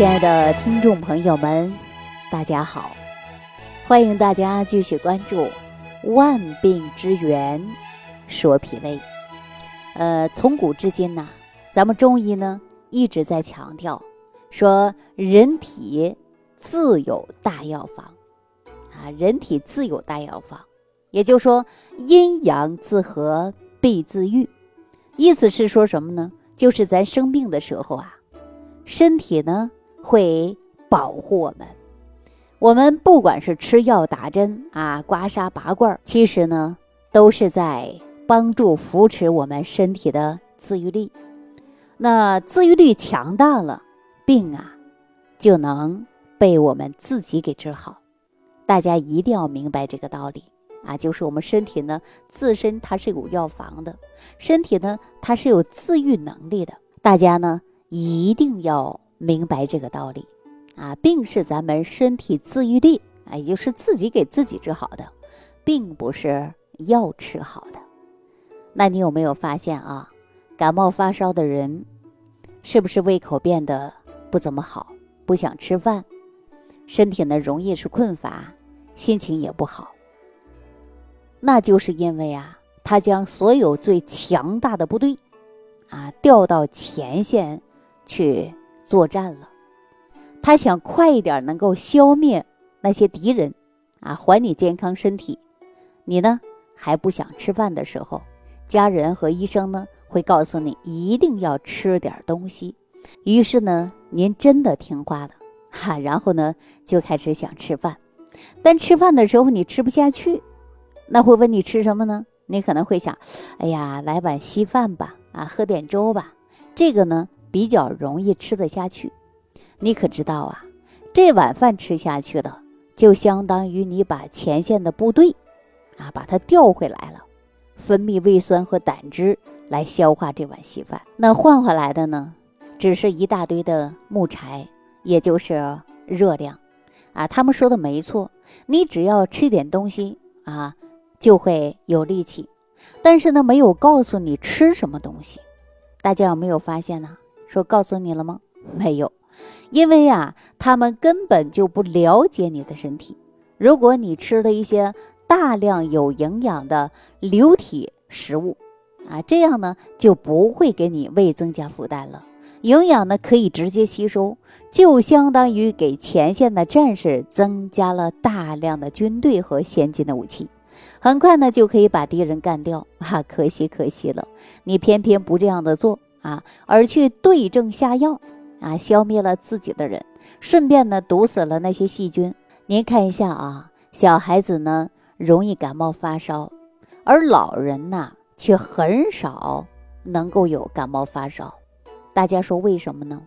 亲爱的听众朋友们，大家好！欢迎大家继续关注《万病之源说脾胃》。呃，从古至今呐，咱们中医呢一直在强调说，人体自有大药方啊，人体自有大药方，也就是说，阴阳自和，必自愈。意思是说什么呢？就是咱生病的时候啊，身体呢。会保护我们。我们不管是吃药、打针啊、刮痧、拔罐，其实呢，都是在帮助扶持我们身体的自愈力。那自愈力强大了，病啊就能被我们自己给治好。大家一定要明白这个道理啊！就是我们身体呢，自身它是有药房的，身体呢它是有自愈能力的。大家呢一定要。明白这个道理，啊，病是咱们身体自愈力啊，也就是自己给自己治好的，并不是药吃好的。那你有没有发现啊？感冒发烧的人，是不是胃口变得不怎么好，不想吃饭，身体呢容易是困乏，心情也不好？那就是因为啊，他将所有最强大的部队，啊，调到前线去。作战了，他想快一点能够消灭那些敌人，啊，还你健康身体。你呢还不想吃饭的时候，家人和医生呢会告诉你一定要吃点东西。于是呢，您真的听话了，哈，然后呢就开始想吃饭。但吃饭的时候你吃不下去，那会问你吃什么呢？你可能会想，哎呀，来碗稀饭吧，啊，喝点粥吧。这个呢？比较容易吃得下去，你可知道啊？这碗饭吃下去了，就相当于你把前线的部队，啊，把它调回来了，分泌胃酸和胆汁来消化这碗稀饭。那换回来的呢，只是一大堆的木柴，也就是热量，啊，他们说的没错，你只要吃点东西啊，就会有力气。但是呢，没有告诉你吃什么东西，大家有没有发现呢？说告诉你了吗？没有，因为呀，他们根本就不了解你的身体。如果你吃了一些大量有营养的流体食物，啊，这样呢就不会给你胃增加负担了。营养呢可以直接吸收，就相当于给前线的战士增加了大量的军队和先进的武器，很快呢就可以把敌人干掉。啊，可惜可惜了，你偏偏不这样的做。啊，而去对症下药，啊，消灭了自己的人，顺便呢毒死了那些细菌。您看一下啊，小孩子呢容易感冒发烧，而老人呐却很少能够有感冒发烧。大家说为什么呢？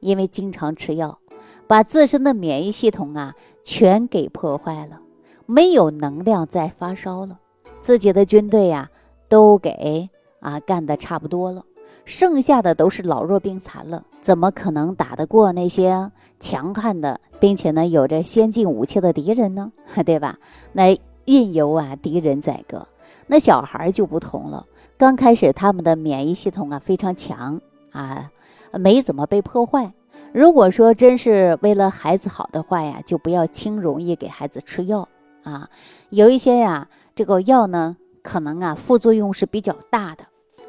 因为经常吃药，把自身的免疫系统啊全给破坏了，没有能量再发烧了，自己的军队呀都给啊干的差不多了。剩下的都是老弱病残了，怎么可能打得过那些强悍的，并且呢有着先进武器的敌人呢？对吧？那运由啊敌人宰割。那小孩就不同了，刚开始他们的免疫系统啊非常强啊，没怎么被破坏。如果说真是为了孩子好的话呀，就不要轻容易给孩子吃药啊。有一些呀，这个药呢，可能啊副作用是比较大的。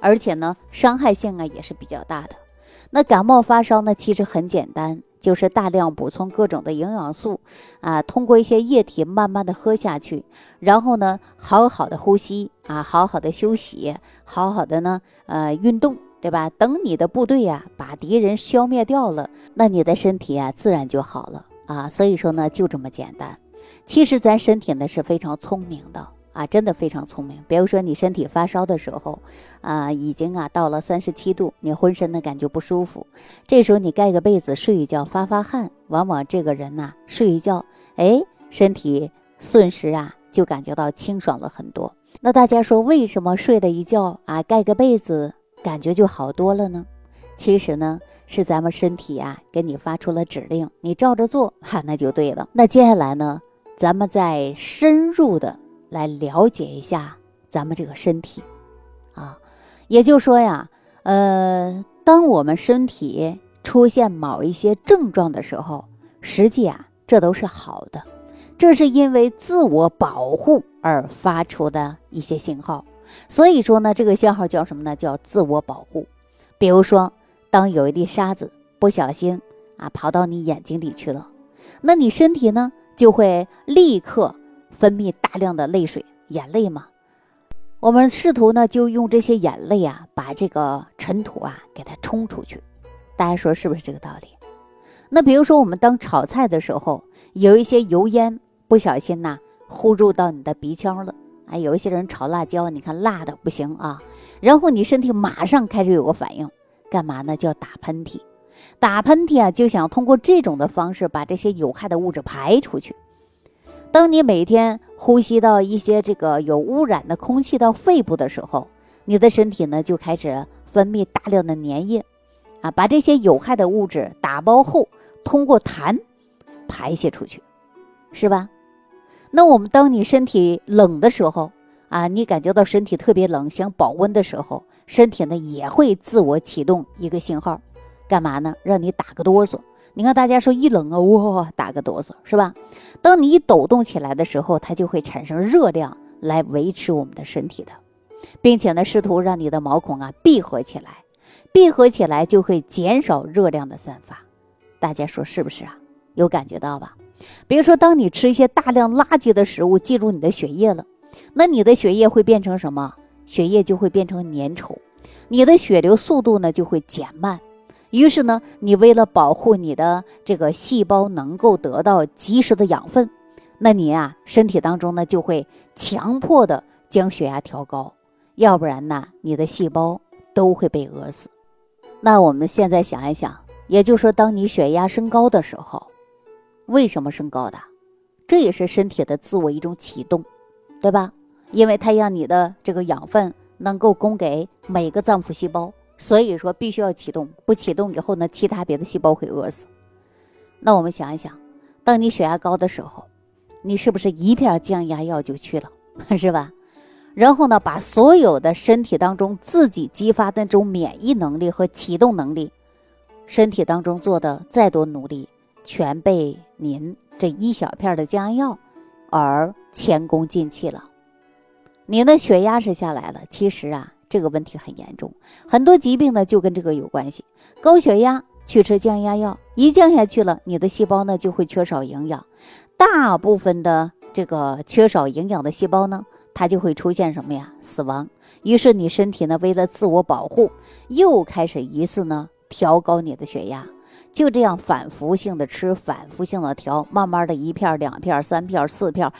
而且呢，伤害性啊也是比较大的。那感冒发烧呢，其实很简单，就是大量补充各种的营养素啊，通过一些液体慢慢的喝下去，然后呢，好好的呼吸啊，好好的休息，好好的呢，呃，运动，对吧？等你的部队呀把敌人消灭掉了，那你的身体啊自然就好了啊。所以说呢，就这么简单。其实咱身体呢是非常聪明的。啊，真的非常聪明。比如说你身体发烧的时候，啊，已经啊到了三十七度，你浑身的感觉不舒服，这时候你盖个被子睡一觉，发发汗，往往这个人呐睡一觉，哎，身体瞬时啊就感觉到清爽了很多。那大家说为什么睡了一觉啊，盖个被子感觉就好多了呢？其实呢是咱们身体啊给你发出了指令，你照着做，哈，那就对了。那接下来呢，咱们再深入的。来了解一下咱们这个身体，啊，也就是说呀，呃，当我们身体出现某一些症状的时候，实际啊，这都是好的，这是因为自我保护而发出的一些信号。所以说呢，这个信号叫什么呢？叫自我保护。比如说，当有一粒沙子不小心啊跑到你眼睛里去了，那你身体呢就会立刻分泌大量的泪水，眼泪嘛。我们试图呢就用这些眼泪啊，把这个尘土啊给它冲出去。大家说是不是这个道理？那比如说我们当炒菜的时候，有一些油烟不小心呐呼入到你的鼻腔了。啊，有一些人炒辣椒，你看辣的不行啊，然后你身体马上开始有个反应，干嘛呢？叫打喷嚏。打喷嚏啊，就想通过这种的方式把这些有害的物质排出去。当你每天呼吸到一些这个有污染的空气到肺部的时候，你的身体呢就开始分泌大量的粘液，啊，把这些有害的物质打包后通过痰排泄出去，是吧？那我们当你身体冷的时候啊，你感觉到身体特别冷，想保温的时候，身体呢也会自我启动一个信号，干嘛呢？让你打个哆嗦。你看大家说一冷啊，哇，打个哆嗦是吧？当你一抖动起来的时候，它就会产生热量来维持我们的身体的，并且呢，试图让你的毛孔啊闭合起来，闭合起来就会减少热量的散发。大家说是不是啊？有感觉到吧？比如说，当你吃一些大量垃圾的食物进入你的血液了，那你的血液会变成什么？血液就会变成粘稠，你的血流速度呢就会减慢。于是呢，你为了保护你的这个细胞能够得到及时的养分，那你啊身体当中呢就会强迫的将血压调高，要不然呢你的细胞都会被饿死。那我们现在想一想，也就是说，当你血压升高的时候。为什么升高的？这也是身体的自我一种启动，对吧？因为它让你的这个养分能够供给每个脏腑细胞，所以说必须要启动。不启动以后呢，其他别的细胞会饿死。那我们想一想，当你血压高的时候，你是不是一片降压药就去了，是吧？然后呢，把所有的身体当中自己激发的那种免疫能力和启动能力，身体当中做的再多努力。全被您这一小片的降压药而前功尽弃了。您的血压是下来了，其实啊，这个问题很严重，很多疾病呢就跟这个有关系。高血压去吃降压药，一降下去了，你的细胞呢就会缺少营养，大部分的这个缺少营养的细胞呢，它就会出现什么呀？死亡。于是你身体呢，为了自我保护，又开始一次呢调高你的血压。就这样反复性的吃，反复性的调，慢慢的一片、两片、三片、四片，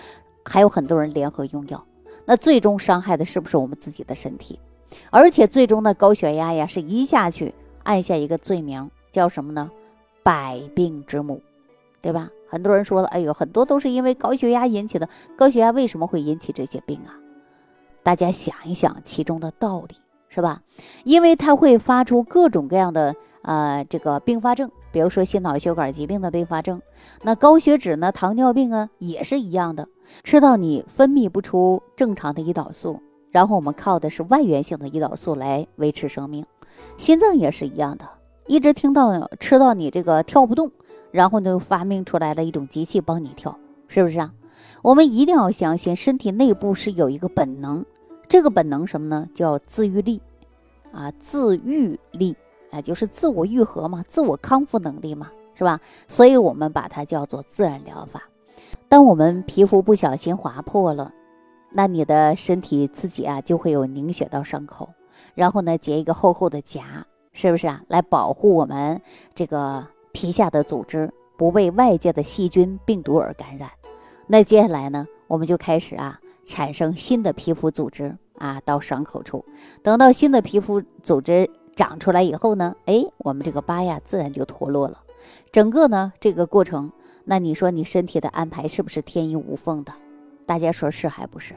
还有很多人联合用药，那最终伤害的是不是我们自己的身体？而且最终的高血压呀，是一下去按下一个罪名，叫什么呢？百病之母，对吧？很多人说了，哎呦，很多都是因为高血压引起的。高血压为什么会引起这些病啊？大家想一想其中的道理，是吧？因为它会发出各种各样的呃这个并发症。比如说心脑血管疾病的并发症，那高血脂呢？糖尿病啊，也是一样的。吃到你分泌不出正常的胰岛素，然后我们靠的是外源性的胰岛素来维持生命。心脏也是一样的，一直听到吃到你这个跳不动，然后呢发明出来了一种机器帮你跳，是不是啊？我们一定要相信身体内部是有一个本能，这个本能什么呢？叫自愈力啊，自愈力。哎，就是自我愈合嘛，自我康复能力嘛，是吧？所以我们把它叫做自然疗法。当我们皮肤不小心划破了，那你的身体自己啊就会有凝血到伤口，然后呢结一个厚厚的痂，是不是啊？来保护我们这个皮下的组织不被外界的细菌、病毒而感染。那接下来呢，我们就开始啊产生新的皮肤组织啊到伤口处，等到新的皮肤组织。长出来以后呢，哎，我们这个疤呀自然就脱落了。整个呢这个过程，那你说你身体的安排是不是天衣无缝的？大家说是还不是？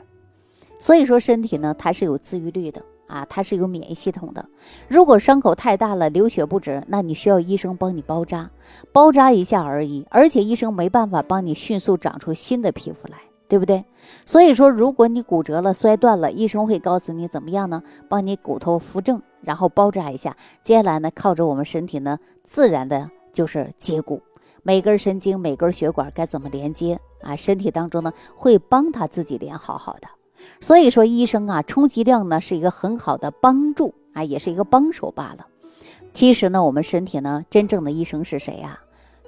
所以说身体呢它是有自愈力的啊，它是有免疫系统的。如果伤口太大了，流血不止，那你需要医生帮你包扎，包扎一下而已。而且医生没办法帮你迅速长出新的皮肤来，对不对？所以说，如果你骨折了、摔断了，医生会告诉你怎么样呢？帮你骨头扶正。然后包扎一下，接下来呢，靠着我们身体呢，自然的就是接骨，每根神经、每根血管该怎么连接啊？身体当中呢，会帮他自己连好好的。所以说，医生啊，充其量呢是一个很好的帮助啊，也是一个帮手罢了。其实呢，我们身体呢，真正的医生是谁呀？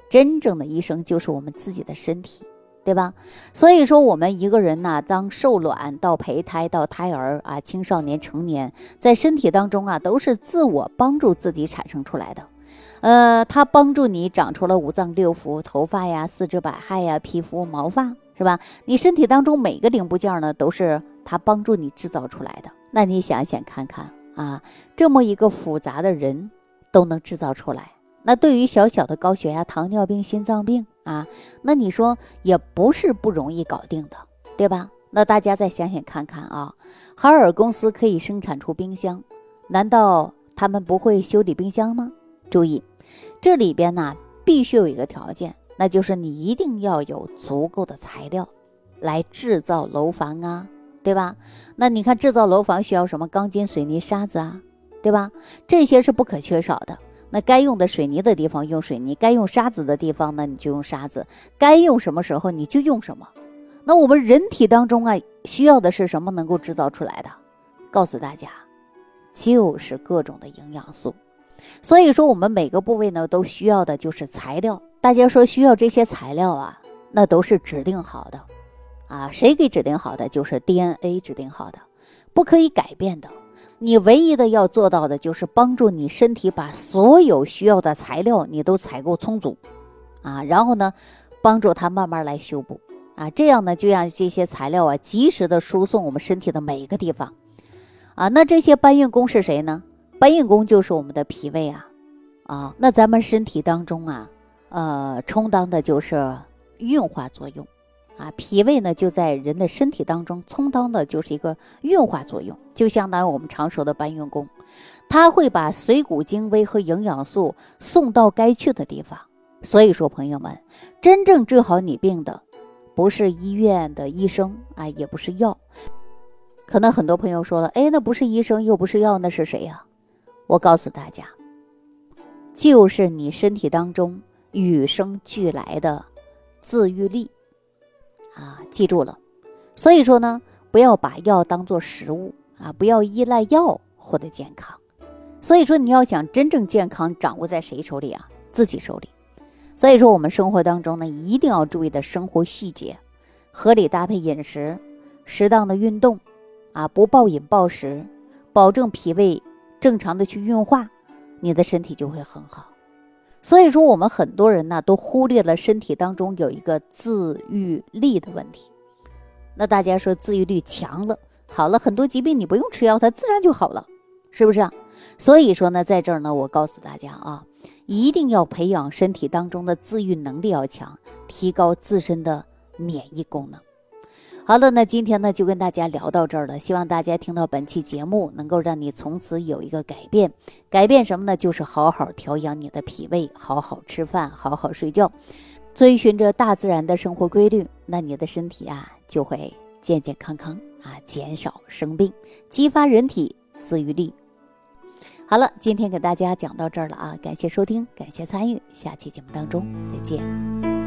真正的医生就是我们自己的身体。对吧？所以说，我们一个人呢，当受卵到胚胎到胎儿啊，青少年、成年，在身体当中啊，都是自我帮助自己产生出来的。呃，它帮助你长出了五脏六腑、头发呀、四肢百骸呀、皮肤毛发，是吧？你身体当中每个零部件呢，都是它帮助你制造出来的。那你想想看看啊，这么一个复杂的人都能制造出来。那对于小小的高血压、糖尿病、心脏病啊，那你说也不是不容易搞定的，对吧？那大家再想想看看啊，海尔公司可以生产出冰箱，难道他们不会修理冰箱吗？注意，这里边呢必须有一个条件，那就是你一定要有足够的材料来制造楼房啊，对吧？那你看制造楼房需要什么？钢筋、水泥、沙子啊，对吧？这些是不可缺少的。那该用的水泥的地方用水泥，该用沙子的地方呢你就用沙子，该用什么时候你就用什么。那我们人体当中啊需要的是什么能够制造出来的？告诉大家，就是各种的营养素。所以说我们每个部位呢都需要的就是材料。大家说需要这些材料啊，那都是指定好的啊。谁给指定好的？就是 DNA 指定好的，不可以改变的。你唯一的要做到的就是帮助你身体把所有需要的材料你都采购充足，啊，然后呢，帮助它慢慢来修补，啊，这样呢就让这些材料啊及时的输送我们身体的每一个地方，啊，那这些搬运工是谁呢？搬运工就是我们的脾胃啊，啊，那咱们身体当中啊，呃，充当的就是运化作用。啊，脾胃呢就在人的身体当中充当的就是一个运化作用，就相当于我们常说的搬运工，它会把水谷精微和营养素送到该去的地方。所以说，朋友们，真正治好你病的，不是医院的医生啊，也不是药。可能很多朋友说了，哎，那不是医生又不是药，那是谁呀？我告诉大家，就是你身体当中与生俱来的自愈力。啊，记住了，所以说呢，不要把药当做食物啊，不要依赖药获得健康。所以说，你要想真正健康，掌握在谁手里啊？自己手里。所以说，我们生活当中呢，一定要注意的生活细节，合理搭配饮食，适当的运动，啊，不暴饮暴食，保证脾胃正常的去运化，你的身体就会很好。所以说，我们很多人呢都忽略了身体当中有一个自愈力的问题。那大家说自愈力强了，好了很多疾病你不用吃药，它自然就好了，是不是啊？所以说呢，在这儿呢，我告诉大家啊，一定要培养身体当中的自愈能力要强，提高自身的免疫功能。好了，那今天呢就跟大家聊到这儿了。希望大家听到本期节目，能够让你从此有一个改变。改变什么呢？就是好好调养你的脾胃，好好吃饭，好好睡觉，遵循着大自然的生活规律，那你的身体啊就会健健康康啊，减少生病，激发人体自愈力。好了，今天给大家讲到这儿了啊，感谢收听，感谢参与，下期节目当中再见。